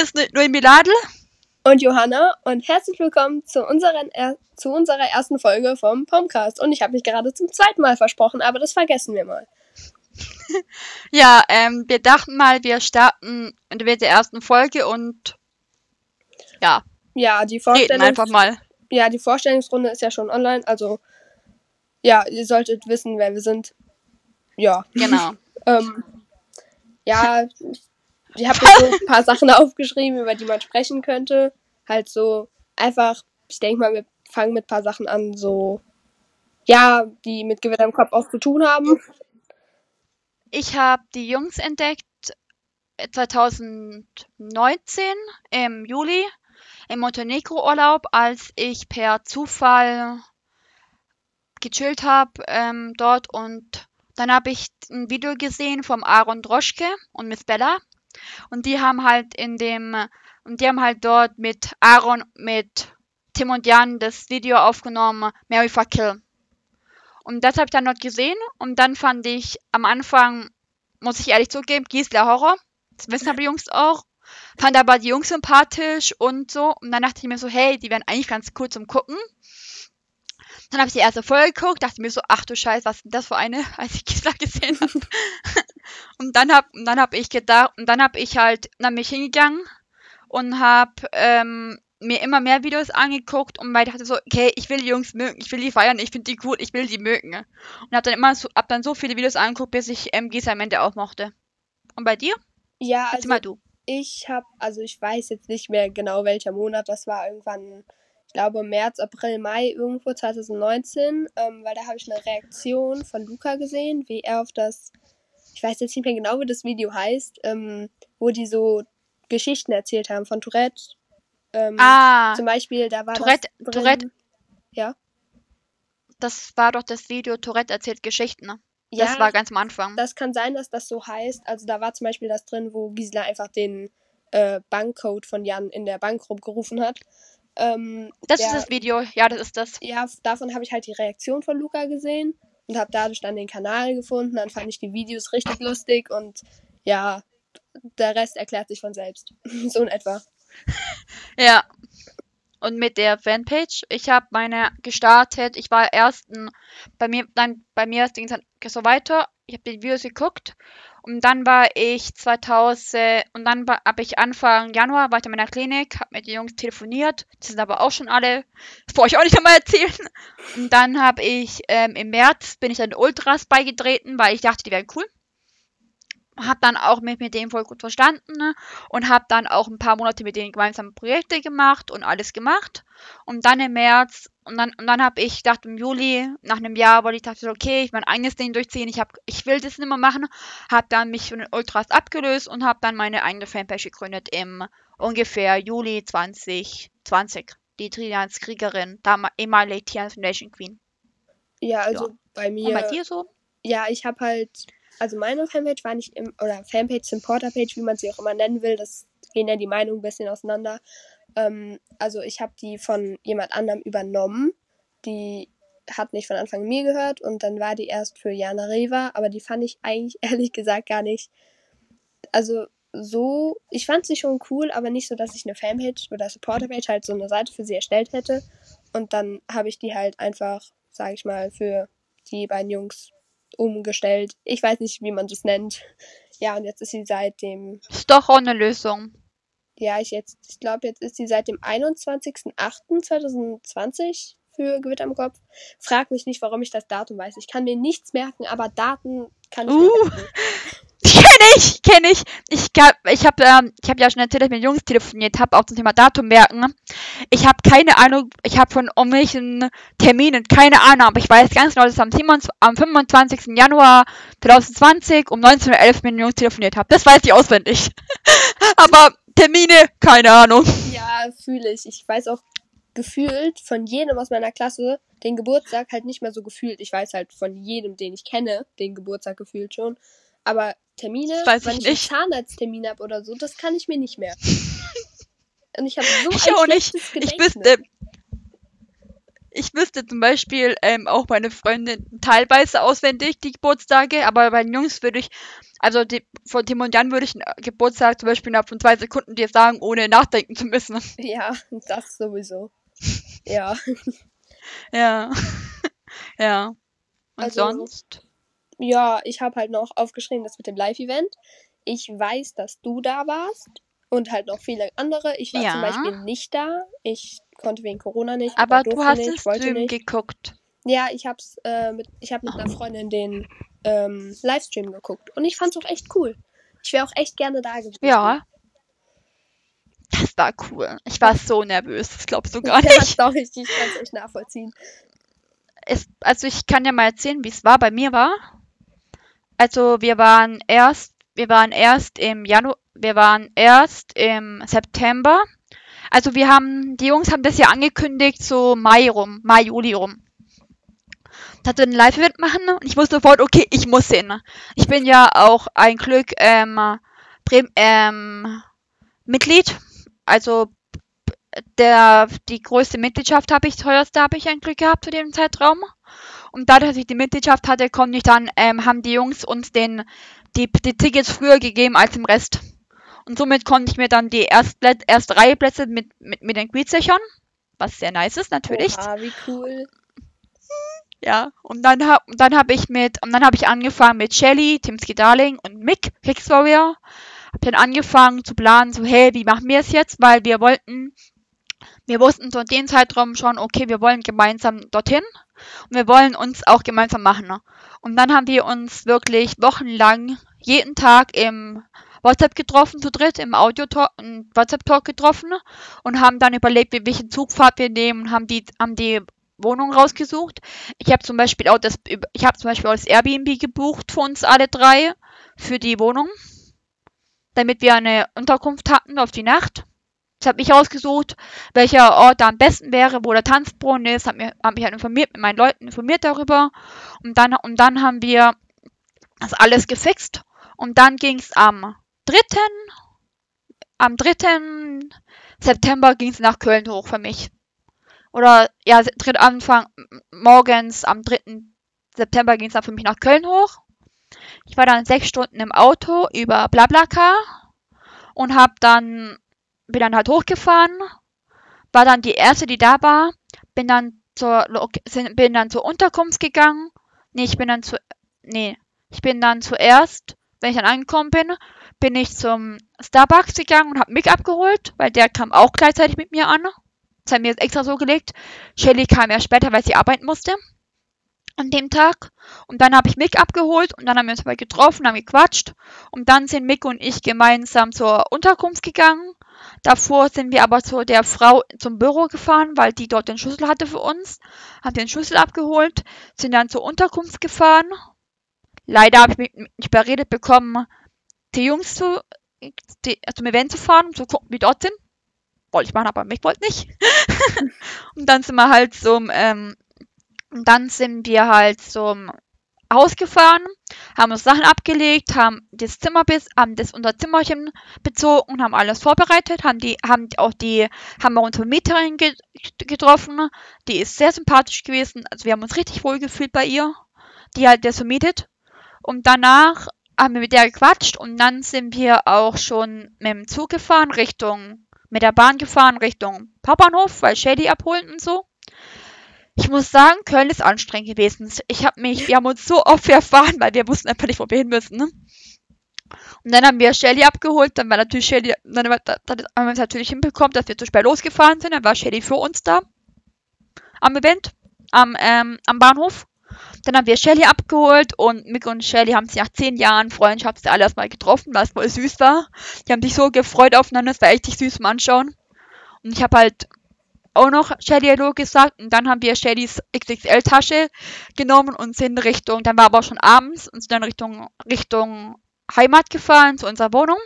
hier ist Noemi Ladl. Und Johanna und herzlich willkommen zu, unseren er zu unserer ersten Folge vom Pomcast. Und ich habe mich gerade zum zweiten Mal versprochen, aber das vergessen wir mal. ja, ähm, wir dachten mal, wir starten in der ersten Folge und ja. Ja, die Vorstellung. einfach mal. Ja, die Vorstellungsrunde ist ja schon online, also ja, ihr solltet wissen, wer wir sind. Ja. Genau. ähm, ja, ich habe so ein paar Sachen aufgeschrieben, über die man sprechen könnte. Halt so einfach, ich denke mal, wir fangen mit ein paar Sachen an, so, ja, die mit Gewitter im Kopf auch zu tun haben. Ich habe die Jungs entdeckt 2019 im Juli im Montenegro-Urlaub, als ich per Zufall gechillt habe ähm, dort und dann habe ich ein Video gesehen vom Aaron Droschke und Miss Bella und die haben halt in dem, und die haben halt dort mit Aaron, mit Tim und Jan das Video aufgenommen, Mary Fuck Kill. Und das habe ich dann dort gesehen und dann fand ich am Anfang, muss ich ehrlich zugeben, Gisela Horror. Das wissen aber die Jungs auch. Fand aber die Jungs sympathisch und so. Und dann dachte ich mir so, hey, die wären eigentlich ganz cool zum Gucken. Dann habe ich die erste Folge geguckt, dachte mir so, ach du Scheiße, was ist denn das für eine, als ich Gisela gesehen habe. und dann hab, und dann hab ich gedacht, und dann hab ich halt nach mich hingegangen und hab ähm, mir immer mehr Videos angeguckt und weil ich dachte so, okay, ich will die Jungs mögen, ich will die feiern, ich finde die cool, ich will die mögen. Und hab dann immer so, hab dann so viele Videos angeguckt, bis ich ähm, Gisela am Ende auch mochte. Und bei dir? Ja, also mal du. ich hab, also ich weiß jetzt nicht mehr genau welcher Monat, das war irgendwann ich glaube März, April, Mai irgendwo 2019, ähm, weil da habe ich eine Reaktion von Luca gesehen, wie er auf das, ich weiß jetzt nicht mehr genau, wie das Video heißt, ähm, wo die so Geschichten erzählt haben von Tourette. Ähm, ah, zum Beispiel, da war Tourette, das drin, Tourette. Ja. Das war doch das Video Tourette erzählt Geschichten. Ne? Ja, das war ganz am Anfang. Das kann sein, dass das so heißt. Also da war zum Beispiel das drin, wo Gisela einfach den äh, Bankcode von Jan in der Bank rumgerufen hat. Ähm, das der, ist das Video, ja, das ist das. Ja, davon habe ich halt die Reaktion von Luca gesehen und habe dadurch dann den Kanal gefunden. Dann fand ich die Videos richtig lustig und ja, der Rest erklärt sich von selbst. so in etwa. ja. Und mit der Fanpage, ich habe meine gestartet. Ich war erst bei mir, dann bei mir ging es so weiter. Ich habe die Videos geguckt und dann war ich 2000 und dann habe ich Anfang Januar ich in meiner Klinik, habe mit den Jungs telefoniert. Die sind aber auch schon alle, das brauche ich auch nicht einmal erzählen. Und dann habe ich ähm, im März bin ich dann Ultras beigetreten, weil ich dachte, die wären cool. Hab dann auch mit, mit denen voll gut verstanden ne? und habe dann auch ein paar Monate mit denen gemeinsam Projekte gemacht und alles gemacht. Und dann im März und dann, und dann habe ich gedacht, im Juli, nach einem Jahr, weil ich dachte, okay, ich mein eigenes Ding durchziehen, ich, hab, ich will das nicht mehr machen, habe dann mich von den Ultras abgelöst und habe dann meine eigene Fanpage gegründet im ungefähr Juli 2020. Die Trianskriegerin, ehemalige Trians Foundation Queen. Ja, also ja. bei mir. Und bei dir so? Ja, ich habe halt, also meine Fanpage war nicht im, oder Fanpage, Supporterpage, wie man sie auch immer nennen will, das gehen ja die Meinungen ein bisschen auseinander. Ähm, also ich habe die von jemand anderem übernommen. Die hat nicht von Anfang mir gehört und dann war die erst für Jana Reva, aber die fand ich eigentlich ehrlich gesagt gar nicht. Also so, ich fand sie schon cool, aber nicht so, dass ich eine Fanpage oder Supporterpage halt so eine Seite für sie erstellt hätte. Und dann habe ich die halt einfach, sage ich mal, für die beiden Jungs umgestellt. Ich weiß nicht, wie man das nennt. Ja, und jetzt ist sie seit dem. Ist doch auch eine Lösung. Ja, ich jetzt, ich glaube, jetzt ist sie seit dem 21.08.2020 für Gewitter im Kopf. Frag mich nicht, warum ich das Datum weiß. Ich kann mir nichts merken, aber Daten kann ich uh. Kenne ich, kenne ich. Ich, ich habe ähm, hab ja schon erzählt, dass ich mit Jungs telefoniert habe, auch zum Thema Datum merken. Ich habe keine Ahnung, ich habe von irgendwelchen Terminen keine Ahnung, aber ich weiß ganz genau, dass ich am, 27, am 25. Januar 2020 um 19.11 Uhr mit Jungs telefoniert habe. Das weiß ich auswendig. aber Termine, keine Ahnung. Ja, fühle ich. Ich weiß auch gefühlt von jedem aus meiner Klasse den Geburtstag halt nicht mehr so gefühlt. Ich weiß halt von jedem, den ich kenne, den Geburtstag gefühlt schon. Aber Termine, weiß wenn ich, ich einen Zahnarzttermin habe oder so, das kann ich mir nicht mehr. Und ich habe so ich ein auch nicht. Gedächtnis. Ich wüsste. ich wüsste zum Beispiel ähm, auch meine Freundin teilweise auswendig die Geburtstage, aber bei den Jungs würde ich, also die, von Tim und Jan würde ich einen Geburtstag zum Beispiel innerhalb von zwei Sekunden dir sagen, ohne nachdenken zu müssen. Ja, das sowieso. Ja. Ja. ja. Und Also- sonst? Ja, ich habe halt noch aufgeschrieben, das mit dem Live-Event. Ich weiß, dass du da warst und halt noch viele andere. Ich war Ja. zum Beispiel nicht da. Ich konnte wegen Corona nicht. Aber du hast nicht, den Stream nicht. geguckt. Ja, ich hab's äh, mit, ich hab mit einer Freundin den ähm, Livestream geguckt und ich fand's auch echt cool. Ich wäre auch echt gerne da gewesen. Ja. Das war cool. Ich war so nervös, das glaubst du gar ja, nicht. doch, ich, ich kann's echt nachvollziehen. Es, also ich kann ja mal erzählen, wie es war bei mir war. Also wir waren erst, wir waren erst im Januar, wir waren erst im September. Also wir haben, die Jungs haben das ja angekündigt, so Mai rum, Mai, Juli rum. Dass wir Live-Event machen und ich wusste sofort, okay, ich muss hin. Ich bin ja auch ein Glück ähm, Brem ähm, Mitglied. Also der, die größte Mitgliedschaft habe ich, teuerste habe ich ein Glück gehabt zu dem Zeitraum. Und dadurch, dass ich die Mitgliedschaft hatte, konnte ich dann, ähm, haben die Jungs uns den, die, die Tickets früher gegeben als im Rest. Und somit konnte ich mir dann die Erstplätze, erst drei Plätze mit, mit, mit den Greets sichern. Was sehr nice ist, natürlich. Oha, wie cool. Ja. Und dann hab, dann habe ich mit, und dann habe ich angefangen mit Shelly, Timski Darling und Mick, Kicks Warrior. Hab dann angefangen zu planen, so, hey, wie machen wir es jetzt? Weil wir wollten, wir wussten in dem Zeitraum schon, okay, wir wollen gemeinsam dorthin. Und wir wollen uns auch gemeinsam machen. Und dann haben wir uns wirklich wochenlang jeden Tag im WhatsApp getroffen, zu dritt, im Audio-Talk, WhatsApp-Talk getroffen und haben dann überlegt, welche Zugfahrt wir nehmen und haben die, haben die Wohnung rausgesucht. Ich habe zum Beispiel auch das, ich habe zum Beispiel auch das Airbnb gebucht für uns alle drei für die Wohnung, damit wir eine Unterkunft hatten auf die Nacht. Das habe ich ausgesucht, welcher Ort da am besten wäre, wo der Tanzbrunnen ist, habe mich, hab mich halt informiert, mit meinen Leuten informiert darüber. Und dann, und dann haben wir das alles gefixt. Und dann ging es am 3. Am 3. September ging es nach Köln hoch für mich. Oder ja, Anfang morgens am 3. September ging es dann für mich nach Köln hoch. Ich war dann sechs Stunden im Auto über Blablacar und hab dann bin dann halt hochgefahren, war dann die erste, die da war, bin dann zur bin dann zur Unterkunft gegangen. Nee, ich bin dann zu nee, ich bin dann zuerst, wenn ich dann angekommen bin, bin ich zum Starbucks gegangen und hab Mick abgeholt, weil der kam auch gleichzeitig mit mir an. Das haben wir jetzt extra so gelegt. Shelly kam ja später, weil sie arbeiten musste an dem Tag. Und dann habe ich Mick abgeholt und dann haben wir uns mal getroffen, haben gequatscht. Und dann sind Mick und ich gemeinsam zur Unterkunft gegangen. Davor sind wir aber zu der Frau zum Büro gefahren, weil die dort den Schlüssel hatte für uns. Haben den Schlüssel abgeholt, sind dann zur Unterkunft gefahren. Leider habe ich mich nicht überredet bekommen, die Jungs zu, die, zum Event zu fahren, um zu gucken, wie dort sind. Wollte ich machen, aber Mick wollte nicht. und dann sind wir halt zum, ähm, und dann sind wir halt zum Haus gefahren, haben uns Sachen abgelegt, haben das Zimmer bis, haben das unser Zimmerchen bezogen haben alles vorbereitet, haben die, haben auch die, haben wir unsere Mieterin ge getroffen. Die ist sehr sympathisch gewesen. Also wir haben uns richtig wohl gefühlt bei ihr, die halt das vermietet. Und danach haben wir mit der gequatscht und dann sind wir auch schon mit dem Zug gefahren, Richtung, mit der Bahn gefahren, Richtung Hauptbahnhof, weil Shady abholen und so. Ich muss sagen, Köln ist anstrengend gewesen. Ich habe mich, wir haben uns so oft verfahren, weil wir wussten einfach nicht, wo wir hin müssen. Ne? Und dann haben wir Shelly abgeholt, dann war natürlich Shelly, dann, haben wir es natürlich hinbekommen, dass wir zu spät losgefahren sind, dann war Shelly für uns da. Am Event, am, ähm, am Bahnhof. Dann haben wir Shelly abgeholt und Mick und Shelly haben sich nach zehn Jahren Freundschaft alle erstmal getroffen, was voll süß war. Die haben sich so gefreut aufeinander, es war echt süß zum Anschauen. Und ich habe halt auch noch Shelly Hallo gesagt und dann haben wir Shellys XXL-Tasche genommen und sind Richtung, dann war aber auch schon abends und sind dann Richtung, Richtung Heimat gefahren, zu unserer Wohnung.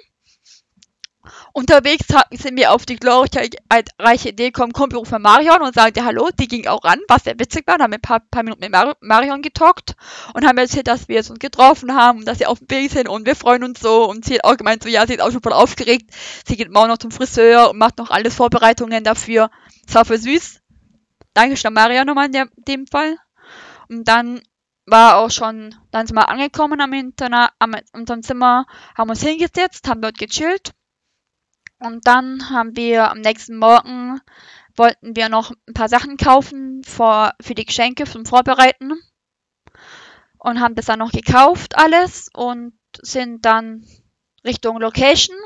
Unterwegs sind wir auf die glorreiche Idee gekommen, komm, wir rufen Marion und dir Hallo. Die ging auch ran, was sehr witzig war. Da haben wir ein paar, paar Minuten mit Mar Marion getalkt und haben erzählt, dass wir uns getroffen haben und dass sie auf dem Weg sind und wir freuen uns so. Und sie hat auch gemeint, so ja, sie ist auch schon voll aufgeregt. Sie geht morgen noch zum Friseur und macht noch alles Vorbereitungen dafür. Das war voll süß. Dankeschön Maria nochmal in der, dem Fall. Und dann war auch schon, dann sind wir angekommen am Internat, am unserem Zimmer, haben uns hingesetzt, haben dort gechillt. Und dann haben wir am nächsten Morgen wollten wir noch ein paar Sachen kaufen für, für die Geschenke zum Vorbereiten. Und haben das dann noch gekauft, alles, und sind dann Richtung Location.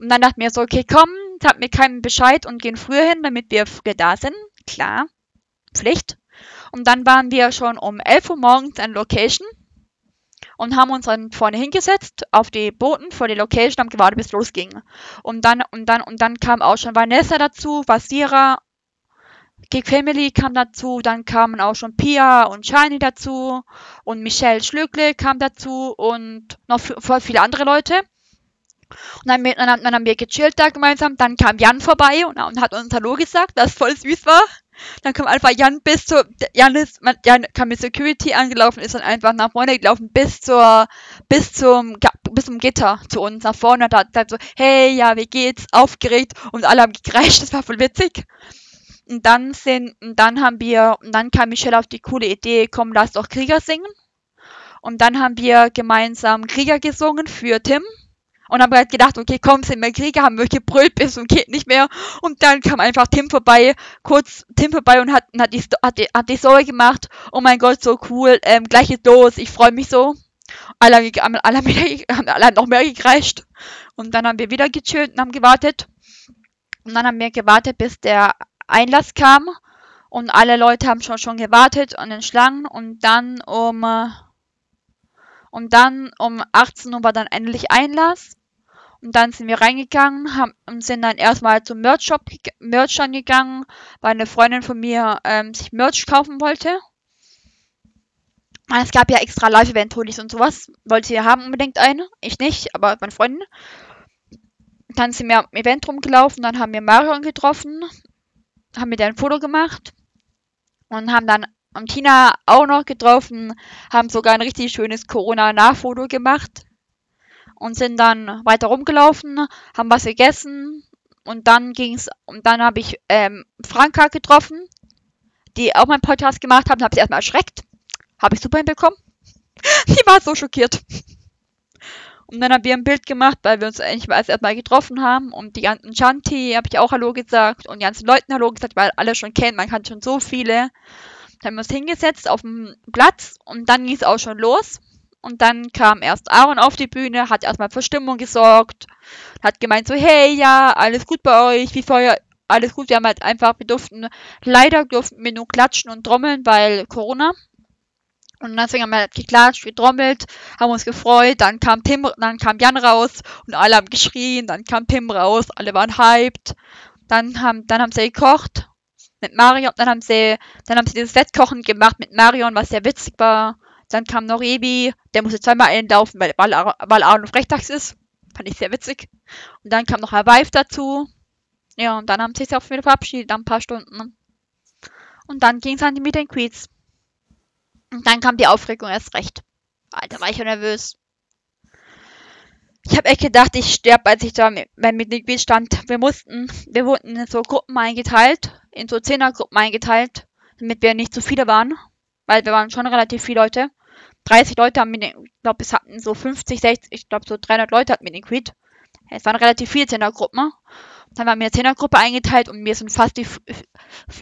Und dann dachten wir so, okay, komm, sagt mir keinen Bescheid und gehen früher hin, damit wir früher da sind. Klar, Pflicht. Und dann waren wir schon um 11 Uhr morgens an Location und haben uns dann vorne hingesetzt auf die Booten vor die Location, haben gewartet, bis es losging. Und dann, und dann, und dann kam auch schon Vanessa dazu, Vasira, Gig Family kam dazu, dann kamen auch schon Pia und Shiny dazu und Michelle Schlögle kam dazu und noch voll viele andere Leute. Und dann, dann, dann, haben wir gechillt da gemeinsam. Dann kam Jan vorbei und, und hat uns Hallo gesagt, was voll süß war. Dann kam einfach Jan bis zur, Jan ist, Jan kam mit Security angelaufen, ist dann einfach nach vorne gelaufen bis zur, bis zum, bis zum Gitter zu uns nach vorne und hat gesagt so, hey, ja, wie geht's? Aufgeregt und alle haben gekreischt, das war voll witzig. Und dann sind, und dann haben wir, und dann kam Michelle auf die coole Idee, komm, lass doch Krieger singen. Und dann haben wir gemeinsam Krieger gesungen für Tim und haben halt gedacht, okay, komm, sind wir Krieger, haben wir gebrüllt bis und geht nicht mehr. Und dann kam einfach Tim vorbei, kurz Tim vorbei und hat, hat, die, hat, die, hat die Story gemacht. Oh mein Gott, so cool, ähm, gleich ist los, ich freue mich so. Alle haben, alle, haben wieder, alle haben noch mehr gekreischt. Und dann haben wir wieder gechillt und haben gewartet. Und dann haben wir gewartet, bis der Einlass kam. Und alle Leute haben schon, schon gewartet an den Schlangen. Und dann um und dann um 18 Uhr war dann endlich Einlass. Und dann sind wir reingegangen und sind dann erstmal zum Merch-Shop, Merch angegangen, weil eine Freundin von mir ähm, sich Merch kaufen wollte. Es gab ja extra Live-Event-Hoodies und sowas. Wollte sie haben unbedingt eine. Ich nicht, aber meine Freundin. Dann sind wir am Event rumgelaufen, dann haben wir Marion getroffen, haben mit ihr ein Foto gemacht und haben dann und Tina auch noch getroffen, haben sogar ein richtig schönes Corona-Nachfoto gemacht und sind dann weiter rumgelaufen, haben was gegessen und dann ging's und dann habe ich ähm, Franka getroffen, die auch meinen Podcast gemacht haben, habe sie erstmal erschreckt, habe ich super hinbekommen. die war so schockiert. Und dann haben wir ein Bild gemacht, weil wir uns eigentlich erstmal getroffen haben. Und die ganzen Chanti habe ich auch Hallo gesagt und die ganzen Leuten Hallo gesagt, weil alle schon kennen. Man kann schon so viele. Dann haben wir uns hingesetzt auf dem Platz und dann ging es auch schon los. Und dann kam erst Aaron auf die Bühne, hat erstmal für Stimmung gesorgt, hat gemeint so, hey, ja, alles gut bei euch, wie vorher, alles gut. Wir haben halt einfach, wir durften, leider durften wir nur klatschen und trommeln, weil Corona. Und deswegen haben wir halt geklatscht, getrommelt, haben uns gefreut, dann kam Tim, dann kam Jan raus und alle haben geschrien, dann kam Tim raus, alle waren hyped. Dann haben, dann haben sie gekocht mit Marion. Dann haben sie, dann haben sie dieses Wettkochen gemacht mit Marion, was sehr witzig war. Dann kam noch Rebi, der musste zweimal einlaufen, weil, weil, weil Aaron auf Rechtags ist. Fand ich sehr witzig. Und dann kam noch Herr Weif dazu. Ja, und dann haben sie sich auch wieder verabschiedet, ein paar Stunden. Und dann ging es an die Meet Greets. Und dann kam die Aufregung erst recht. Alter, war ich nervös. Ich habe echt gedacht, ich sterbe, als ich da mit, mit Nick stand. Wir mussten, wir wurden in so Gruppen eingeteilt, in so Zehnergruppen eingeteilt, damit wir nicht zu viele waren, weil wir waren schon relativ viele Leute. 30 Leute haben mit den, ich glaube, es hatten so 50, 60, ich glaube so 300 Leute hatten mit den Quid. Es waren relativ viele Zehnergruppen. Dann waren wir in eine Zehnergruppe eingeteilt und mir sind fast die,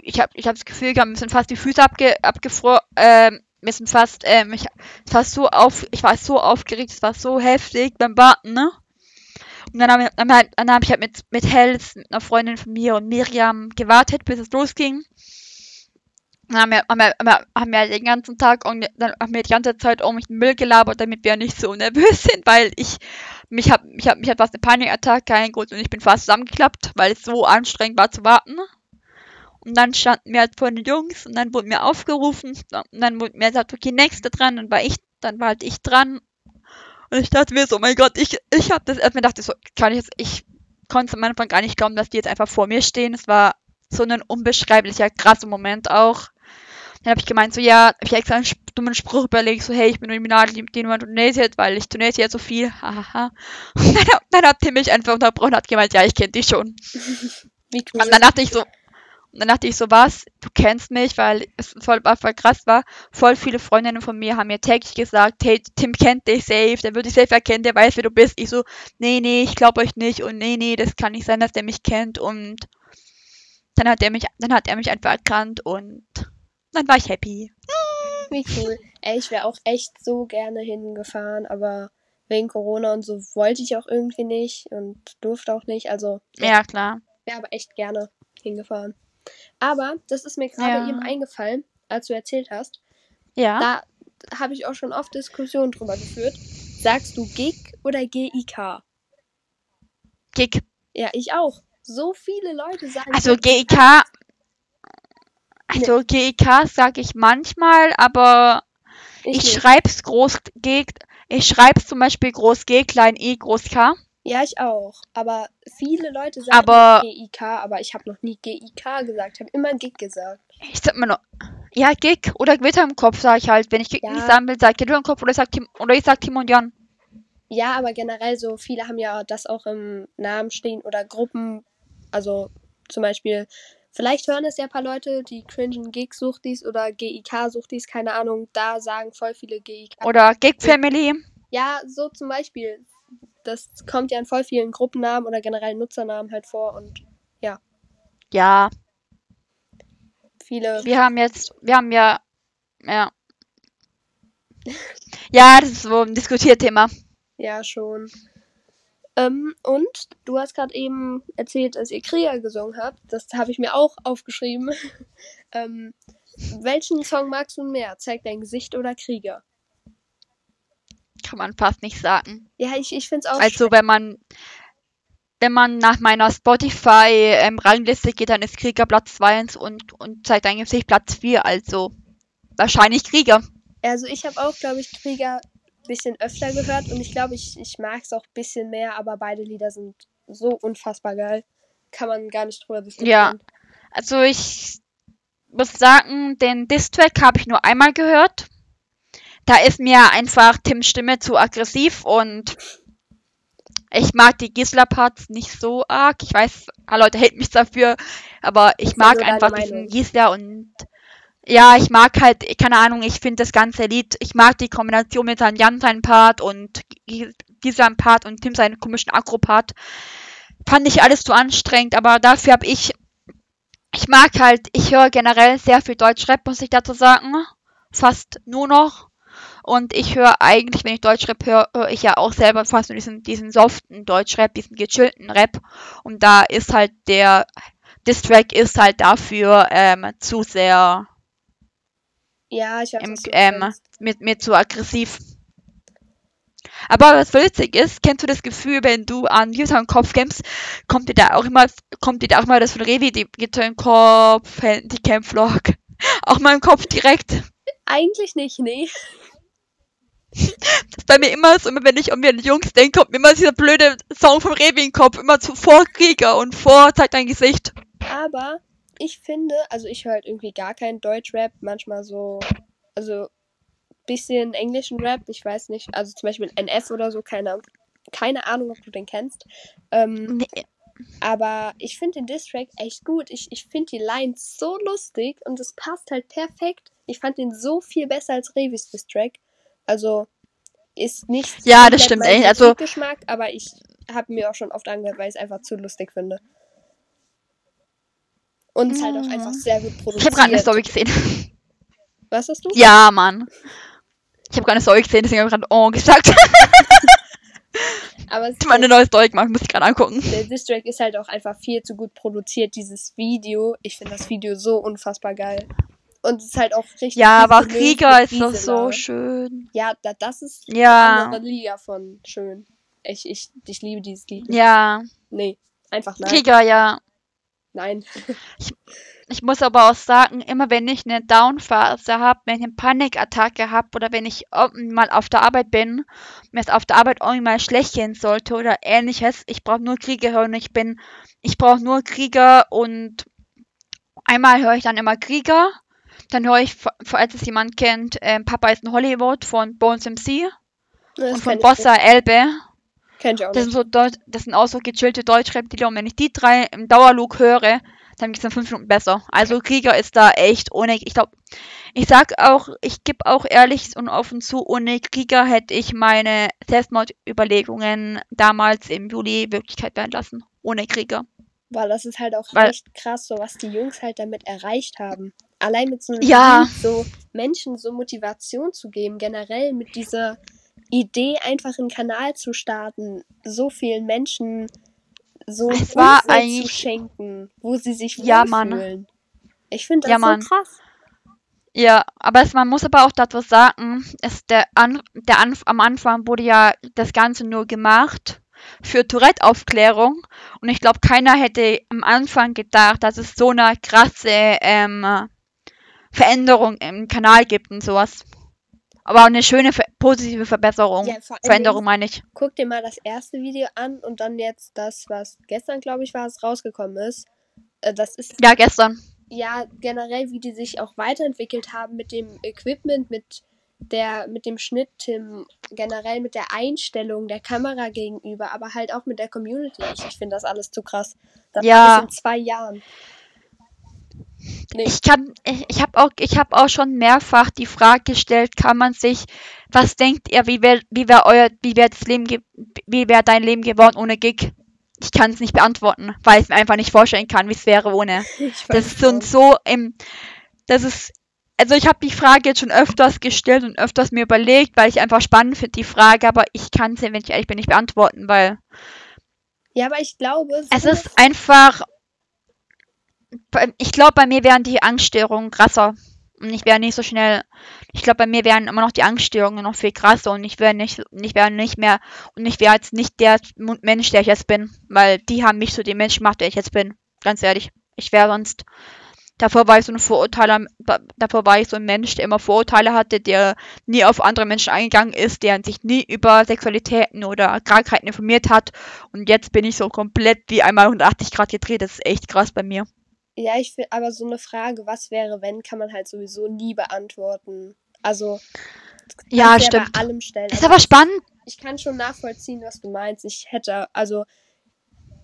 ich habe ich hab das Gefühl gehabt, mir sind fast die Füße abge, abgefroren, äh, mir sind fast, ähm, ich, fast so auf, ich war so aufgeregt, es war so heftig beim Warten, ne? Und dann habe hab, dann hab ich halt mit, mit Hels, mit einer Freundin von mir und Miriam gewartet, bis es losging. Dann haben wir, haben wir, haben wir den ganzen Tag und dann haben wir die ganze Zeit um mich den Müll gelabert, damit wir nicht so nervös sind, weil ich mich hab, mich hab, mich hat fast eine Panikattacke eingeholt und ich bin fast zusammengeklappt, weil es so anstrengend war zu warten. Und dann standen wir halt vor den Jungs und dann wurden wir aufgerufen und dann wurde mir gesagt, okay, nächste dran, dann war ich, dann war halt ich dran. Und ich dachte mir so, oh mein Gott, ich, ich hab das erstmal gedacht, so, kann ich jetzt, ich konnte am Anfang gar nicht glauben, dass die jetzt einfach vor mir stehen. Es war so ein unbeschreiblicher, krasser Moment auch. Dann habe ich gemeint, so, ja, hab ich extra einen dummen Spruch überlegt, so, hey, ich bin Illuminati, den man donatiert, weil ich donate ja so viel, hahaha. Und dann, dann hat Tim mich einfach unterbrochen und hat gemeint, ja, ich kenne dich schon. Und dann dachte ich so, Und dann dachte ich so, was? Du kennst mich, weil es voll, war voll krass war. Voll viele Freundinnen von mir haben mir täglich gesagt, hey, Tim kennt dich safe, der wird dich safe erkennen, der weiß, wer du bist. Ich so, nee, nee, ich glaube euch nicht und nee, nee, das kann nicht sein, dass der mich kennt und dann hat er mich, dann hat er mich einfach erkannt und dann war ich happy. Wie cool. Ey, ich wäre auch echt so gerne hingefahren, aber wegen Corona und so wollte ich auch irgendwie nicht und durfte auch nicht. Also Ja, klar. wäre aber echt gerne hingefahren. Aber das ist mir gerade Ja. eben eingefallen, als du erzählt hast. Ja. Da habe ich auch schon oft Diskussionen drüber geführt. Sagst du GIG oder GIK? Gig. Ja, ich auch. So viele Leute sagen. Also GIK. Also GEK sage ich manchmal, aber ich, nicht. schreib's groß G. Ich schreib's zum Beispiel groß G, klein i, groß K. Ja, ich auch. Aber viele Leute sagen Aber- GIK, aber ich habe noch nie GIK gesagt. Ich habe immer GIG gesagt. Ich sag mal noch. Ja, Gig oder Gewitter im Kopf, sage ich halt. Wenn ich Gig Ja. nicht sagen will, sag ich Gewitter im Kopf oder ich sag Tim, oder ich sag Tim und Jan. Ja, aber generell so, viele haben ja das auch im Namen stehen oder Gruppen. Also zum Beispiel, vielleicht hören es ja ein paar Leute, die cringen Gig sucht dies oder GIK sucht dies, keine Ahnung. Da sagen voll viele GIK. Oder Gig Family. Ja, so zum Beispiel. Das kommt ja in voll vielen Gruppennamen oder generell Nutzernamen halt vor und Ja, viele. wir haben jetzt, wir haben ja, ja. Ja, das ist so ein Diskutierthema. Ja, schon. Ähm, und du hast gerade eben erzählt, dass ihr Krieger gesungen habt. Das habe ich mir auch aufgeschrieben. ähm, welchen Song magst du mehr? Zeig dein Gesicht oder Krieger? Kann man fast nicht sagen. Ja, ich, ich finde es auch. Also wenn man wenn man nach meiner Spotify ähm, Rangliste geht, dann ist Krieger Platz 2 und, und zeigt eigentlich sich Platz 4, also wahrscheinlich Krieger. Also ich habe auch, glaube ich, Krieger ein bisschen öfter gehört und ich glaube, ich, ich mag es auch ein bisschen mehr, aber beide Lieder sind so unfassbar geil. Kann man gar nicht drüber diskutieren. Also ich muss sagen, den Distrack habe ich nur einmal gehört. Da ist mir einfach Tims Stimme zu aggressiv und ich mag die Gisela-Parts nicht so arg. Ich weiß, Leute haten mich dafür, aber ich mag einfach diesen Gisela und ja, ich mag halt, keine Ahnung, ich finde das ganze Lied, ich mag die Kombination mit seinem Jan seinen Part und Gisela Part und Tim seinen komischen Agro-Part. Fand ich alles zu anstrengend, aber dafür habe ich ich mag halt, ich höre generell sehr viel Deutschrap, muss ich dazu sagen. Fast nur noch. Und ich höre eigentlich, wenn ich Deutschrap höre, höre ich ja auch selber fast nur diesen, diesen soften Deutschrap, diesen gechillten Rap. Und da ist halt der Distrack ist halt dafür ähm, zu sehr Ja, ich im, ähm, meinst. mir, zu aggressiv. Aber was witzig ist, kennst du das Gefühl, wenn du an User im Kopf kämpfst, kommt dir da auch immer, kommt dir da auch mal das von Revi, die Gitter im Kopf, die Campvlog, auch mal im Kopf direkt. Eigentlich nicht, nee. Das ist bei mir immer so, immer wenn ich an mir Jungs denke, kommt mir immer dieser blöde Song vom Revi im Kopf, immer zu vor Krieger und vor zeigt dein Gesicht. Aber ich finde, also ich höre halt irgendwie gar keinen Deutschrap, manchmal so, also bisschen englischen Rap, ich weiß nicht, also zum Beispiel NF oder so, keine, keine Ahnung, ob du den kennst. Ähm, Nee, aber ich finde den Distrack echt gut. Ich, ich finde die Lines so lustig und es passt halt perfekt. Ich fand den so viel besser als Revis Distrack. Also ist nicht Ja, das stimmt, mein also- Musikgeschmack, aber ich habe mir auch schon oft angehört, weil ich es einfach zu lustig finde. Und es halt auch Mhm. einfach sehr gut produziert. ich habe gerade eine Story gesehen. Was hast du? Ja, Mann. Ich habe gerade eine Story gesehen, deswegen habe ich gerade oh gesagt. Aber es Ich habe eine neue Story gemacht, muss ich gerade angucken. der Distrack ist halt auch einfach viel zu gut produziert. Dieses Video, ich finde das Video so unfassbar geil. Und es ist halt auch richtig. Ja, aber mit ist doch Gisela. so schön. Ja, da, das ist Ja. eine andere Liga von schön. Ich, ich, ich liebe dieses Lied. Ja, Nee, einfach nein. Krieger, ja. Nein. Ich muss aber auch sagen, immer wenn ich eine Downphase habe, wenn ich eine Panikattacke habe oder wenn ich mal auf der Arbeit bin, mir es auf der Arbeit irgendwie mal schlecht gehen sollte oder ähnliches, ich brauche nur Krieger hören. Ich bin, ich brauche nur Krieger und einmal höre ich dann immer Krieger. Dann höre ich, falls es jemand kennt, ähm, Papa ist in Hollywood von Bones MC Das und von Bossa Elbe. Kenn ich auch Das sind so Deu das sind auch so gechillte Deutschrap-Lieder und wenn ich die drei im Dauerlook höre, dann geht es in fünf Minuten besser. Also Krieger ist da echt ohne, ich glaube, ich sag auch, ich gebe auch ehrlich und offen zu, ohne Krieger hätte ich meine Selbstmordüberlegungen damals im Juli Wirklichkeit werden lassen. Ohne Krieger. Weil das ist halt auch Weil- echt krass, so was die Jungs halt damit erreicht haben. Allein mit so einem Ja. Lied so Menschen so Motivation zu geben, generell mit dieser Idee, einfach einen Kanal zu starten, so vielen Menschen so ein Es war zu schenken, wo sie sich Ja, Mann. wohlfühlen. Ich finde das Ja, Mann. so krass. Ja, aber es, man muss aber auch dazu sagen, es der An, der Anf am Anfang wurde ja das Ganze nur gemacht für Tourette-Aufklärung und ich glaube, keiner hätte am Anfang gedacht, dass es so eine krasse ähm, Veränderung im Kanal gibt und sowas. Aber eine schöne, positive Verbesserung. Ja, Veränderung meine ich. Guck dir mal das erste Video an und dann jetzt das, was gestern, glaube ich, war, es rausgekommen ist. Äh, Das ist Ja, gestern. ja generell, wie die sich auch weiterentwickelt haben mit dem Equipment, mit der, mit dem Schnitt, Tim, generell mit der Einstellung der Kamera gegenüber, aber halt auch mit der Community. Ich, finde das alles zu krass. Das Ja. alles in zwei Jahren. Nee, Ich kann, ich, ich habe auch, ich habe auch schon mehrfach die Frage gestellt, kann man sich, was denkt ihr, wie wäre, wie wäre euer, wie wäre das Leben, wie wäre dein Leben geworden ohne Gig? Ich kann es nicht beantworten, weil ich mir einfach nicht vorstellen kann, wie es wäre ohne. Das ist so schon. und so im, das ist, also ich habe die Frage jetzt schon öfters gestellt und öfters mir überlegt, weil ich einfach spannend finde die Frage, aber ich kann sie, wenn ich ehrlich bin, nicht beantworten, weil Ja, aber ich glaube, so es ist einfach. Ich glaube, bei mir wären die Angststörungen krasser. Und ich wäre nicht so schnell. Ich glaube, bei mir wären immer noch die Angststörungen noch viel krasser und ich wäre nicht, ich nicht mehr, und ich wäre jetzt nicht der Mensch, der ich jetzt bin. Weil die haben mich zu dem Mensch gemacht, der ich jetzt bin. Ganz ehrlich. Ich wäre sonst. Davor war ich so ein Vorurteiler, da- davor war ich so ein Mensch, der immer Vorurteile hatte, der nie auf andere Menschen eingegangen ist, der sich nie über Sexualitäten oder Krankheiten informiert hat. Und jetzt bin ich so komplett wie einmal 180 Grad gedreht. Das ist echt krass bei mir. Ja, ich finde, aber so eine Frage, was wäre, wenn, kann man halt sowieso nie beantworten. Also, Ja, stimmt. bei allem stellen. Ist aber aber spannend. ich kann schon nachvollziehen, was du meinst. Ich hätte, also,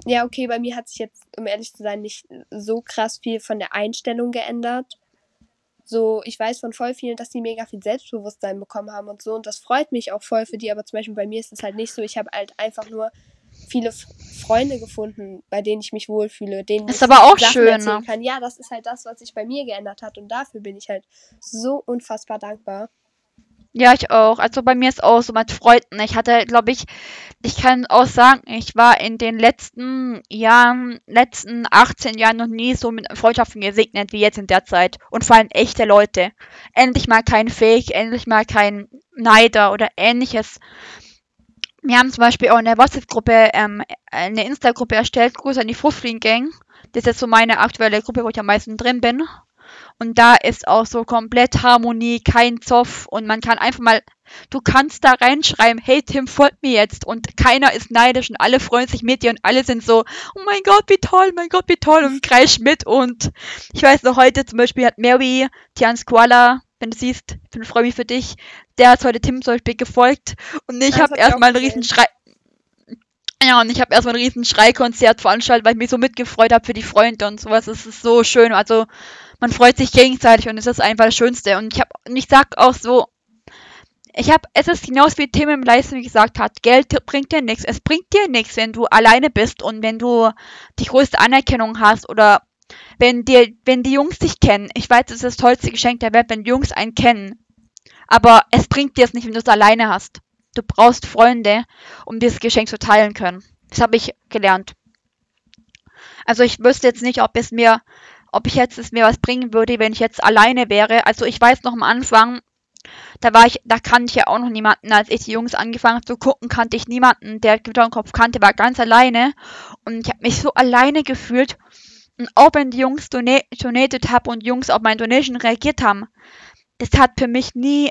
ja, okay, bei mir hat sich jetzt, um ehrlich zu sein, nicht so krass viel von der Einstellung geändert. So, ich weiß von voll vielen, dass die mega viel Selbstbewusstsein bekommen haben und so. Und das freut mich auch voll für die, aber zum Beispiel bei mir ist es halt nicht so. Ich habe halt einfach nur viele Freunde gefunden, bei denen ich mich wohlfühle, denen Ist ich aber auch Sachen schön, erzählen kann. Ja, das ist halt das, was sich bei mir geändert hat und dafür bin ich halt so unfassbar dankbar. Ja, ich auch. Also bei mir ist auch so mit Freunden. Ich hatte, glaube ich, ich kann auch sagen, ich war in den letzten Jahren, letzten 18 Jahren noch nie so mit Freundschaften gesegnet wie jetzt in der Zeit. Und vor allem echte Leute. Endlich mal kein Fake, endlich mal kein Neider oder ähnliches. Wir haben zum Beispiel auch eine WhatsApp-Gruppe, ähm, eine Insta-Gruppe erstellt. Grüße an die Fruchtfliegen Gang. Das ist jetzt so meine aktuelle Gruppe, wo ich am meisten drin bin. Und da ist auch so komplett Harmonie, kein Zoff und man kann einfach mal, du kannst da reinschreiben, hey Tim, folgt mir jetzt und keiner ist neidisch und alle freuen sich mit dir und alle sind so, oh mein Gott, wie toll, mein Gott, wie toll und kreischen mit und ich weiß noch heute zum Beispiel hat Mary, Tian Squala, wenn du siehst, ich freue mich für dich, der hat heute Tim zum Beispiel gefolgt und ich habe erstmal einen riesen Schrei, ja, und ich habe erstmal ein riesen Schreikonzert veranstaltet, weil ich mich so mitgefreut habe für die Freunde und sowas. Es ist so schön. Also man freut sich gegenseitig und es ist einfach das Schönste. Und ich habe, und ich sag auch so, ich habe, es ist hinaus wie Tim im Livestream gesagt hat, Geld bringt dir nichts. Es bringt dir nichts, wenn du alleine bist und wenn du die größte Anerkennung hast oder wenn dir, wenn die Jungs dich kennen. Ich weiß, es ist das tollste Geschenk der Welt, wenn Jungs einen kennen. Aber es bringt dir es nicht, wenn du es alleine hast. Du brauchst Freunde, um dieses Geschenk zu teilen können. Das habe ich gelernt. Also ich wüsste jetzt nicht, ob es mir, ob ich jetzt es mir was bringen würde, wenn ich jetzt alleine wäre. Also ich weiß noch am Anfang, da war ich, da kannte ich ja auch noch niemanden. Als ich die Jungs angefangen habe zu gucken, kannte ich niemanden, der Gewitter im Kopf kannte, war ganz alleine. Und ich habe mich so alleine gefühlt. Wenn die Jungs dona donated haben und Jungs auf mein Donation reagiert haben, das hat für mich nie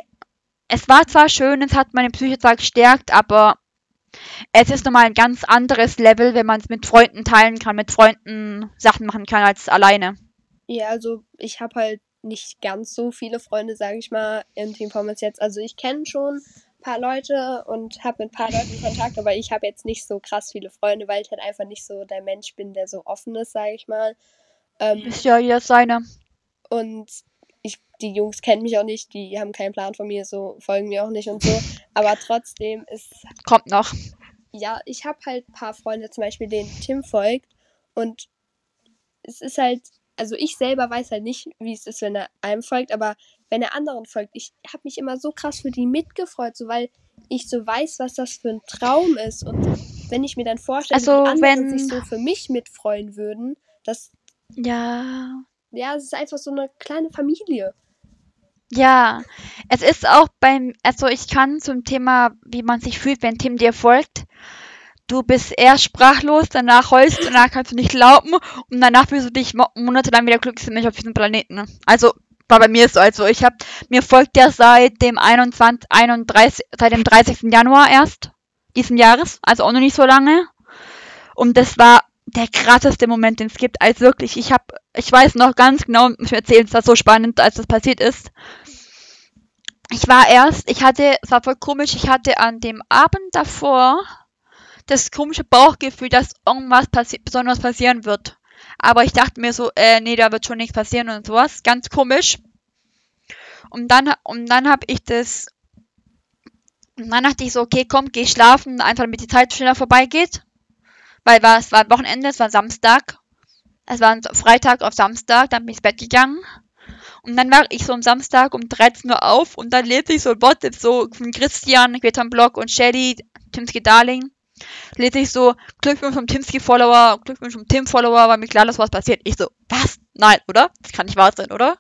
es war zwar schön, es hat meine Psyche zwar gestärkt, aber es ist nochmal ein ganz anderes Level, wenn man es mit Freunden teilen kann, mit Freunden Sachen machen kann als alleine. Ja, also ich habe halt nicht ganz so viele Freunde, sage ich mal, im Team Performance jetzt. Also ich kenne schon paar Leute und habe mit ein paar Leuten Kontakt, aber ich habe jetzt nicht so krass viele Freunde, weil ich halt einfach nicht so der Mensch bin, der so offen ist, sage ich mal. Ähm, Ist ja jeder seine. und ich, die Jungs kennen mich auch nicht, die haben keinen Plan von mir, so folgen mir auch nicht und so. Aber trotzdem ist, Kommt noch. ja, ich habe halt ein paar Freunde, zum Beispiel den Tim folgt. Und es ist halt, also ich selber weiß halt nicht, wie es ist, wenn er einem folgt, aber wenn er anderen folgt, ich habe mich immer so krass für die mitgefreut, so weil ich so weiß, was das für ein Traum ist. Und wenn ich mir dann vorstelle, Also, wie andere wenn- sich so für mich mitfreuen würden, das, Ja. ja, es ist einfach so eine kleine Familie. Ja. Es ist auch beim, also ich kann zum Thema, wie man sich fühlt, wenn Tim dir folgt. Du bist erst sprachlos, danach heulst, danach kannst du nicht glauben und danach fühlst du dich mo- monatelang wieder glücklichste Mensch auf diesem Planeten. ne? Also war bei mir so. Also ich habe mir folgt der seit dem 21, 31, seit dem 30. Januar erst diesen Jahres, also auch noch nicht so lange. Und das war der krasseste Moment, den es gibt. Also wirklich, ich habe, ich weiß noch ganz genau, ich erzählen, es war so spannend, als das passiert ist. Ich war erst, ich hatte, es war voll komisch, ich hatte an dem Abend davor das komische Bauchgefühl, dass irgendwas passi Besonderes passieren wird. Aber ich dachte mir so, äh, nee, da wird schon nichts passieren und sowas. Ganz komisch. Und dann, und dann habe ich das, und dann dachte ich so, okay, komm, geh schlafen, einfach damit die Zeit schneller vorbeigeht. Weil war, es war Wochenende, es war Samstag. Es war Freitag auf Samstag, dann bin ich ins Bett gegangen. Und dann war ich so am Samstag um 13 Uhr auf und dann lese ich so WhatsApp so von Christian, Quetan Block und Shelly, Timski Darling. Lese ich so, Glückwunsch vom Timski-Follower, Glückwunsch vom Tim-Follower, weil mir klar ist, was passiert. Ich so, was? Nein, oder? Das kann nicht wahr sein, oder?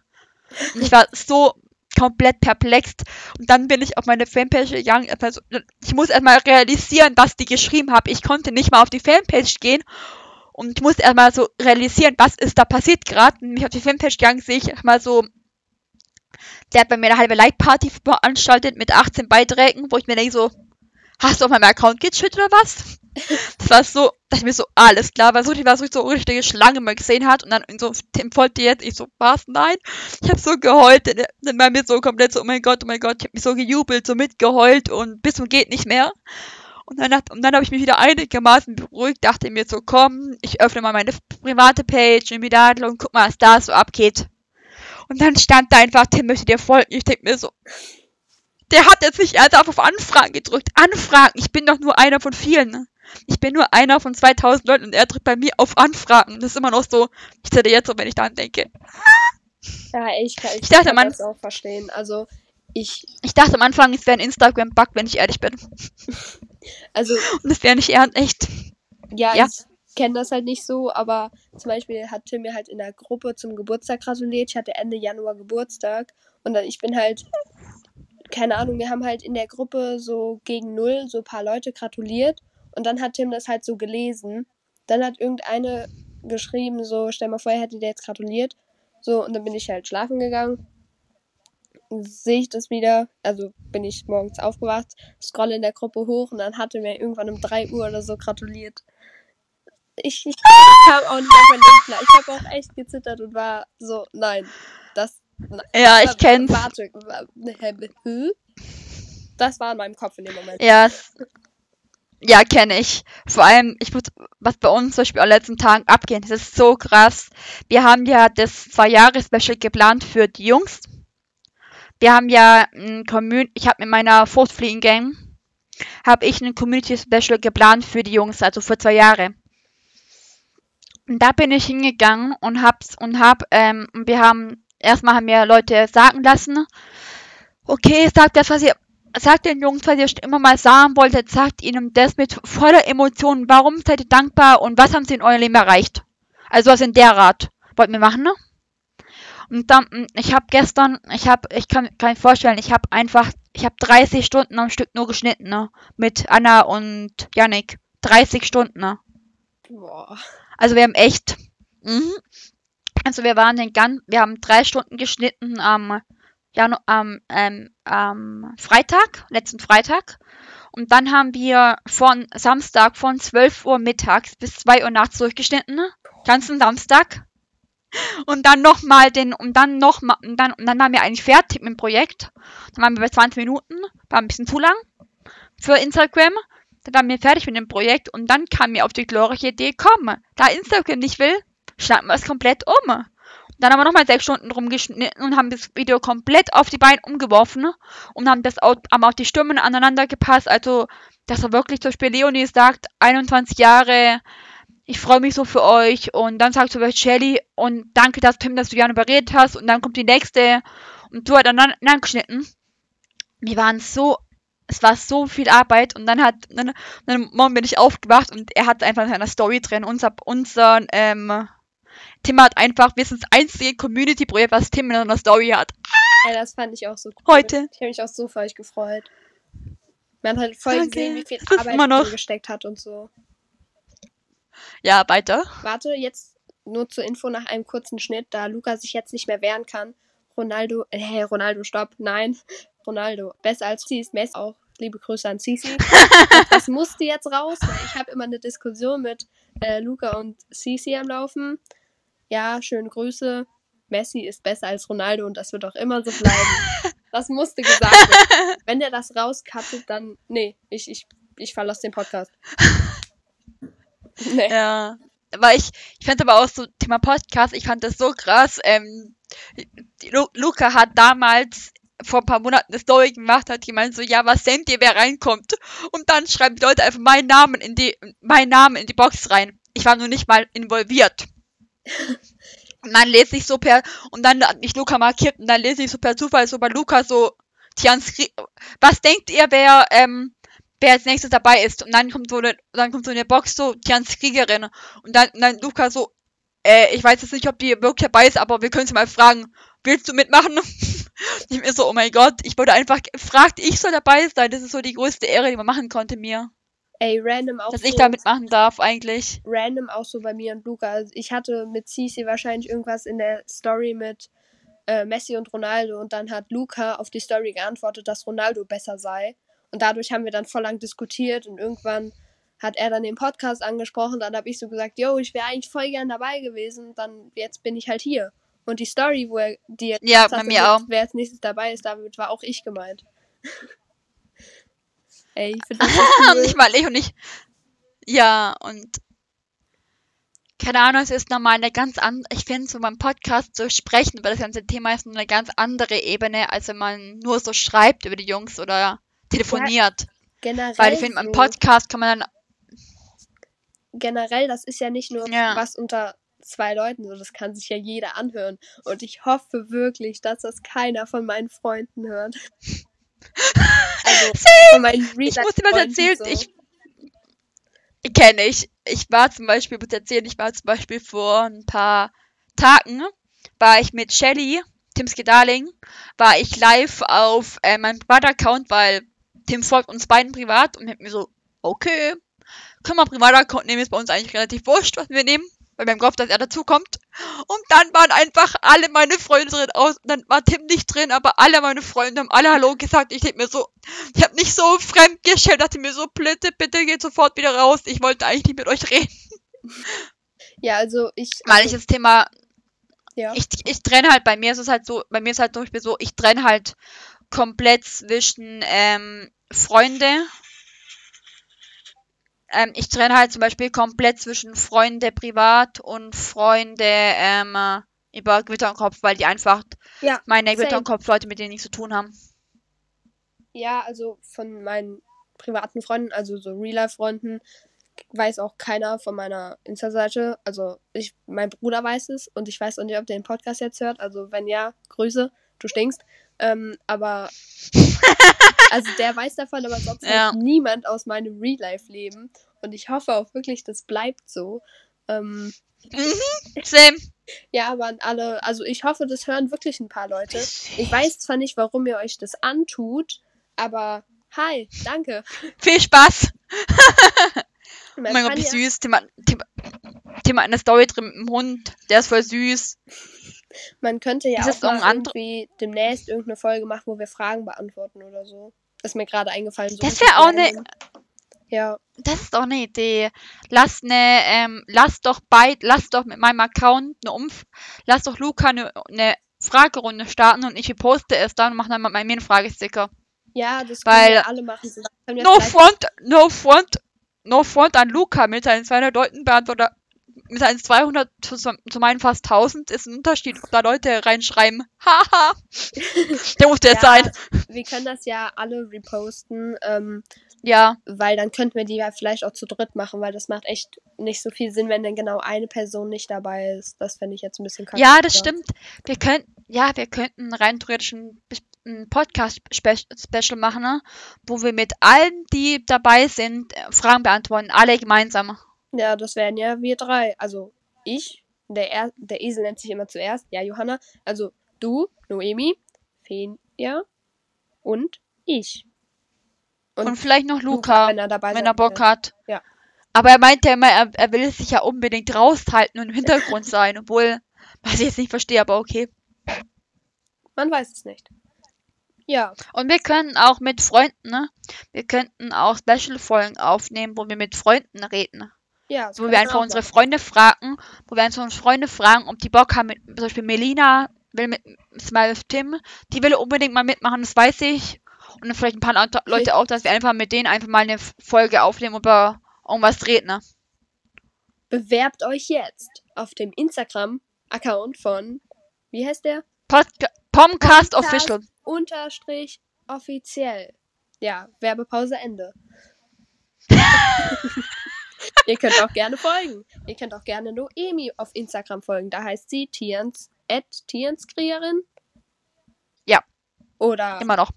Und ich war so komplett perplex. Und dann bin ich auf meine Fanpage gegangen. erstmal so- Ich muss erstmal realisieren, was die geschrieben haben. Ich konnte nicht mal auf die Fanpage gehen. Und ich musste erstmal so realisieren, was ist da passiert gerade. Und mich auf die Fanpage gegangen, sehe ich erstmal so, der hat bei mir eine halbe Like-Party veranstaltet mit 18 Beiträgen, wo ich mir denke so, hast du auf meinem Account gechillt oder was? Das war so, dachte ich mir so, alles klar, weil so die war so, so eine richtige Schlange mal gesehen hat und dann so, Tim folgte jetzt, ich so, was, nein? Ich habe so geheult, dann- war mir so komplett so, oh mein Gott, oh mein Gott, ich habe mich so gejubelt, so mitgeheult und bis zum geht nicht mehr. Und dann, und dann habe ich mich wieder einigermaßen beruhigt, dachte mir so, komm, ich öffne mal meine private Page, in Midadlo und guck mal, was da so abgeht. Und dann stand da einfach, Tim möchte dir folgen. Ich denke mir so, der hat jetzt nicht ernsthaft auf Anfragen gedrückt. Anfragen, ich bin doch nur einer von vielen. Ich bin nur einer von 2000 Leuten und er drückt bei mir auf Anfragen. Das ist immer noch so, ich zähle jetzt so, wenn ich daran denke. Ja, ich kann, ich Ich dachte, kann man- das auch verstehen. Also, ich, Ich dachte am Anfang, es wäre ein Instagram-Bug, wenn ich ehrlich bin. also, Und es wäre nicht ernst, echt. ja, Ja. ich kenne das halt nicht so, aber zum Beispiel hat Tim mir halt in der Gruppe zum Geburtstag gratuliert. Ich hatte Ende Januar Geburtstag und dann ich bin halt, keine Ahnung, wir haben halt in der Gruppe so gegen null so ein paar Leute gratuliert und dann hat Tim das halt so gelesen. Dann hat irgendeine geschrieben, so, stell mal vor, er hätte dir jetzt gratuliert. So, und dann bin ich halt schlafen gegangen. Sehe ich das wieder, also bin ich morgens aufgewacht, scrolle in der Gruppe hoch und dann hatte mir irgendwann um 3 Uhr oder so gratuliert. Ich, ich kam auch nicht auf mein Leben klar. Ich habe auch echt gezittert und war so, nein, das. Ja, ich kenn's. Warte, das war in meinem Kopf in dem Moment. Ja, ja, kenne ich. Vor allem, ich muss, was bei uns zum Beispiel an den letzten Tagen abgeht, das ist so krass. Wir haben ja das Zwei-Jahres-Special geplant für die Jungs. Wir haben ja ein Community, ich habe mit meiner Fleeing Gang, habe ich ein Community-Special geplant für die Jungs, also für zwei Jahre. Und da bin ich hingegangen und hab's und hab, ähm, wir haben, erstmal haben mir Leute sagen lassen, okay, sagt das, was ihr sagt den Jungs, was ihr schon immer mal sagen wolltet, sagt ihnen das mit voller Emotionen. Warum seid ihr dankbar und was haben sie in eurem Leben erreicht? Also was in der Rat. Wollten wir machen, ne? Und dann, mm, ich habe gestern, ich habe, ich kann, kann mir vorstellen, ich habe einfach, ich habe 30 Stunden am Stück nur geschnitten, ne? Mit Anna und Yannick. 30 Stunden, ne? Boah. Also wir haben echt, mhm. Also wir waren den ganz, wir haben drei Stunden geschnitten am, Janu am, ähm, am Freitag, letzten Freitag. Und dann haben wir von Samstag von 12 Uhr mittags bis 2 Uhr nachts durchgeschnitten, ne? ganzen Samstag. Und dann nochmal den, und dann nochmal, und dann, und dann waren wir eigentlich fertig mit dem Projekt. Dann waren wir bei 20 Minuten, war ein bisschen zu lang für Instagram. Dann waren wir fertig mit dem Projekt und dann kam mir auf die glorreiche Idee, komm, da Instagram nicht will, schneiden wir es komplett um. Dann haben wir nochmal sechs Stunden rumgeschnitten und haben das Video komplett auf die Beine umgeworfen und haben das auch, haben auch die Stimmen aneinander gepasst. Also, dass er wirklich zum Beispiel Leonie sagt, 21 Jahre, ich freue mich so für euch. Und dann sagt zum Beispiel Shelly, und danke, dass Tim, dass du Jan überredet hast. Und dann kommt die nächste und so hat er dann angeschnitten. Wir waren so, es war so viel Arbeit und dann hat, dann, dann morgen bin ich aufgewacht und er hat einfach in seiner Story drin, unser, unser, ähm, Tim hat einfach, wir sind das einzige Community-Projekt, was Tim in seiner Story hat. Ja, das fand ich auch so cool. Heute. Ich habe mich auch so für euch gefreut. Man hat halt voll Danke. gesehen, wie viel Arbeit immer noch- gesteckt hat und so. Ja, weiter. Warte, jetzt nur zur Info nach einem kurzen Schnitt, da Luca sich jetzt nicht mehr wehren kann. Ronaldo, äh, hey, Ronaldo, stopp, nein. Ronaldo, besser als sie ist Messi auch. Liebe Grüße an Cici. das musste jetzt raus, weil ich habe immer eine Diskussion mit äh, Luca und Cici am Laufen. Ja, schöne Grüße. Messi ist besser als Ronaldo und das wird auch immer so bleiben. Das musste gesagt werden. Wenn der das rauskattet, dann. Nee, ich, ich, ich verlasse den Podcast. Nee. Ja. Aber ich, ich fand aber auch so Thema Podcast, ich fand das so krass. Ähm, Lu Luca hat damals vor ein paar Monaten eine Story gemacht, hat gemeint so, ja, was denkt ihr, wer reinkommt? Und dann schreiben die Leute einfach meinen Namen in die, meinen Namen in die Box rein. Ich war nur nicht mal involviert. Und dann lese ich so per, und dann hat mich Luca markiert, und dann lese ich so per Zufall so bei Luca so, Tians, was denkt ihr, wer, ähm, wer als nächstes dabei ist? Und dann kommt so eine, dann kommt so eine Box so, Tians Kriegerin. Und dann, und dann Luca so, äh, ich weiß jetzt nicht, ob die wirklich dabei ist, aber wir können sie mal fragen, willst du mitmachen? ich mir so, oh mein Gott, ich wurde einfach gefragt, ich soll dabei sein. Das ist so die größte Ehre, die man machen konnte mir. Ey, random auch Dass so. ich da mitmachen darf, eigentlich. random auch so bei mir und Luca. Also ich hatte mit Cici wahrscheinlich irgendwas in der Story mit äh, Messi und Ronaldo und dann hat Luca auf die Story geantwortet, dass Ronaldo besser sei. Und dadurch haben wir dann voll lang diskutiert und irgendwann hat er dann den Podcast angesprochen. Dann habe ich so gesagt, yo, ich wäre eigentlich voll gern dabei gewesen. Dann jetzt bin ich halt hier. Und die Story, wo er die Ja, bei mir auch. wer als nächstes dabei ist, damit war auch ich gemeint. Ey, ich finde das so Und cool. nicht mal ich und ich. Ja, und keine Ahnung, es ist nochmal eine ganz andere, ich finde so beim Podcast so sprechen über das ganze Thema ist eine ganz andere Ebene, als wenn man nur so schreibt über die Jungs oder telefoniert. Generell Weil ich finde, beim Podcast kann man dann, generell, das ist ja nicht nur Ja. was unter zwei Leuten, so das kann sich ja jeder anhören. Und ich hoffe wirklich, dass das keiner von meinen Freunden hört. Also ich muss dir was erzählen, so. ich, kenne ich, ich war zum Beispiel, muss erzählen, ich war zum Beispiel vor ein paar Tagen, war ich mit Shelly, Tim's Darling, war ich live auf äh, meinem Privataccount, weil Tim folgt uns beiden privat und hat mir so, okay, können wir Privataccount nehmen, ist bei uns eigentlich relativ wurscht, was wir nehmen, weil wir haben gehofft, dass er dazukommt. Und dann waren einfach alle meine Freunde drin aus, dann war Tim nicht drin, aber alle meine Freunde haben alle Hallo gesagt. Ich denk mir so, ich habe nicht so fremd gestellt, dachte mir so, bitte, bitte geht sofort wieder raus. Ich wollte eigentlich nicht mit euch reden. Ja, also ich. Weil ich also, das Thema, ja. ich, ich trenne halt, bei mir ist es halt so, bei mir ist halt zum Beispiel so, ich trenne halt komplett zwischen ähm, Freunde. Ähm, ich trenne halt zum Beispiel komplett zwischen Freunde privat und Freunde ähm, äh, über Gewitter und Kopf, weil die einfach Ja, meine Gewitter same. und Kopf Leute, mit denen nichts zu tun haben. ja, also von meinen privaten Freunden, also so Real-Life-Freunden, weiß auch keiner von meiner Insta-Seite. Also ich, mein Bruder weiß es und ich weiß auch nicht, ob der den Podcast jetzt hört. Also wenn ja, Grüße, du stinkst. Ähm, aber also der weiß davon, aber sonst Ja. niemand aus meinem Real-Life-Leben. Und ich hoffe auch wirklich, das bleibt so. Ähm, Mhm, same. ja, aber an alle, also ich hoffe, das hören wirklich ein paar Leute. Ich weiß zwar nicht, warum ihr euch das antut, aber hi, danke. Viel Spaß. Oh mein Gott, wie süß. Tim, hat- Tim, Tim hat eine Story drin mit dem Hund. Der ist voll süß. Man könnte ja Ist auch mal irgendwie demnächst irgendeine Folge machen, wo wir Fragen beantworten oder so. Ist mir gerade eingefallen. So Das wäre auch ne- random. Ja, Das ist doch eine Idee. Lass ne, ähm, lass doch bei, lass doch mit meinem Account eine Umf, lass doch Luca eine, eine Fragerunde starten und ich poste es dann und mache dann bei mir einen Fragesticker. ja, das Weil- können wir alle machen. No front, no front, no front an Luca mit seinen 200 Leuten beantwortet, mit seinen 200 zu, zu meinen fast 1000 ist ein Unterschied, ob da Leute reinschreiben. Haha. Der muss jetzt Ja, sein. Wir können das ja alle reposten, ähm, Ja. weil dann könnten wir die ja vielleicht auch zu dritt machen, weil das macht echt nicht so viel Sinn, wenn dann genau eine Person nicht dabei ist. Das fände ich jetzt ein bisschen kacke. Ja, das stimmt. Wir könnten, ja, wir könnten rein theoretisch ein, ein Podcast-Special machen, ne? wo wir mit allen, die dabei sind, äh, Fragen beantworten. Alle gemeinsam. Ja, das wären ja wir drei. Also ich, der, er der Esel nennt sich immer zuerst, ja, Johanna. Also du, Noemi, Fenja und ich. Und, Und vielleicht noch Luca, wenn er dabei wenn er Bock hat. Ja. Aber er meinte immer, er, er will sich ja unbedingt raushalten und im Hintergrund sein, obwohl, was ich jetzt nicht verstehe, aber okay. Man weiß es nicht. Ja, Und wir können auch mit Freunden, ne? Wir könnten auch Special-Folgen aufnehmen, wo wir mit Freunden reden. Ja. Wo wir einfach unsere machen. Freunde fragen, wo wir einfach unsere Freunde fragen, ob die Bock haben, mit, zum Beispiel Melina will mit Smile with Tim, die will unbedingt mal mitmachen, das weiß ich. Und dann vielleicht ein paar Leute- Leute auch, dass wir einfach mit denen einfach mal eine Folge aufnehmen und über irgendwas reden, ne? Bewerbt euch jetzt auf dem Instagram-Account von, wie heißt der? Podca Pomcast Official. Unterstrich offiziell. Ja, Werbepause Ende. Ihr könnt auch gerne folgen. Ihr könnt auch gerne Noemi auf Instagram folgen. Da heißt sie Tians, at Tianskriegerin. Ja. Oder Immer noch.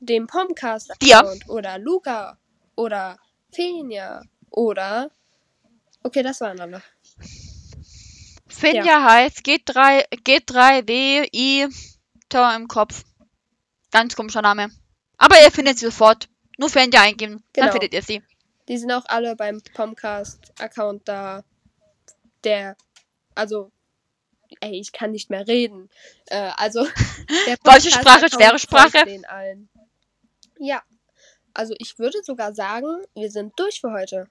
dem Pomcast. Account. Oder Luca. Oder Fenja. Oder. Okay, das waren alle. Finja heißt G3, G3, W, I, Tor im Kopf. Ganz komischer Name. Aber ihr findet sie sofort. Nur Finja eingeben, Genau. dann findet ihr sie. Die sind auch alle beim Pomcast-Account da. Der, also, ey, ich kann nicht mehr reden. Äh, also, der Deutsche Sprache, schwere Sprache. Den allen. Ja, also ich würde sogar sagen, wir sind durch für heute.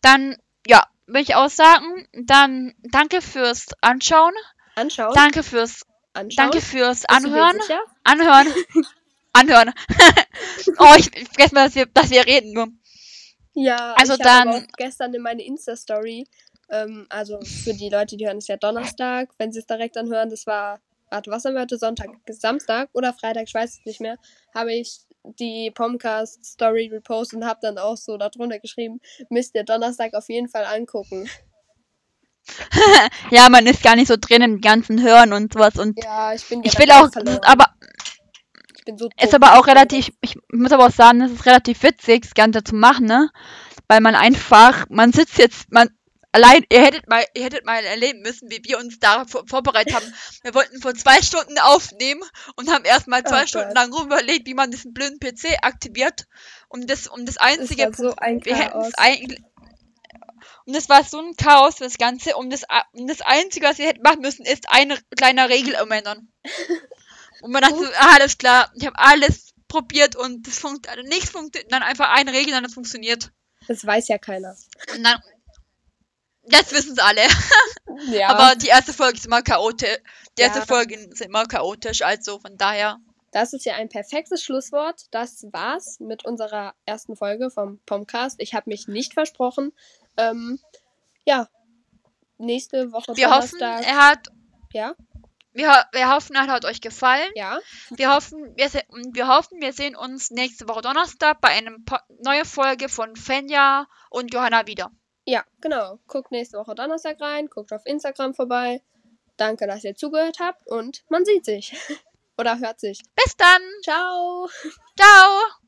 Dann, ja, will ich auch sagen, dann danke fürs Anschauen. Anschauen, Danke fürs, anschauen. danke fürs Anhören. Anhören. Anhören. oh, ich, ich vergesse mal, dass wir, dass wir reden nur. Ja, Also ich dann- auch gestern in meine Insta-Story, ähm, also für die Leute, die hören es ja Donnerstag, wenn sie es direkt anhören, das war, warte, was haben wir heute, Sonntag, Samstag oder Freitag, ich weiß es nicht mehr, habe ich die Pomcast-Story repostet und habe dann auch so darunter geschrieben, müsst ihr Donnerstag auf jeden Fall angucken. Ja, man ist gar nicht so drin im ganzen Hören und sowas und Ja, ich bin ich will auch, verloren. aber ich bin so ist dumm. aber auch relativ, ich muss aber auch sagen, es ist relativ witzig, das Ganze zu machen, ne? Weil man einfach, man sitzt jetzt, man, allein, ihr hättet mal, ihr hättet mal erleben müssen, wie wir uns da vor, vorbereitet haben. Wir wollten vor zwei Stunden aufnehmen und haben erstmal zwei Oh Stunden lang rum überlegt, wie man diesen blöden PC aktiviert. Und das, um das einzige, war so ein wir hätten Chaos. es eigentlich, und es war so ein Chaos für das Ganze. Und das, um das Einzige, was wir hätten machen müssen, ist eine kleine Regel umändern. Und man dachte, so, ah, alles klar, ich habe alles probiert und das funktioniert, also nichts funktioniert, dann einfach eine Regel, dann das funktioniert. Das weiß ja keiner. Und dann, jetzt wissen es alle. Ja, Aber die erste Folge ist immer chaotisch. Die erste Ja. Folge ist immer chaotisch, also von daher. Das ist ja ein perfektes Schlusswort. Das war's mit unserer ersten Folge vom Pomcast. Ich habe mich nicht versprochen. Ähm, ja, nächste Woche Wir hoffen, Donnerstag. er hat, ja, wir, wir hoffen, er hat euch gefallen. ja, Wir hoffen, wir, wir hoffen, wir sehen uns nächste Woche Donnerstag bei einer neuen Folge von Fenja und Johanna wieder. ja, genau. Guckt nächste Woche Donnerstag rein, guckt auf Instagram vorbei. Danke, dass ihr zugehört habt und man sieht sich. Oder hört sich. Bis dann. Ciao! Ciao.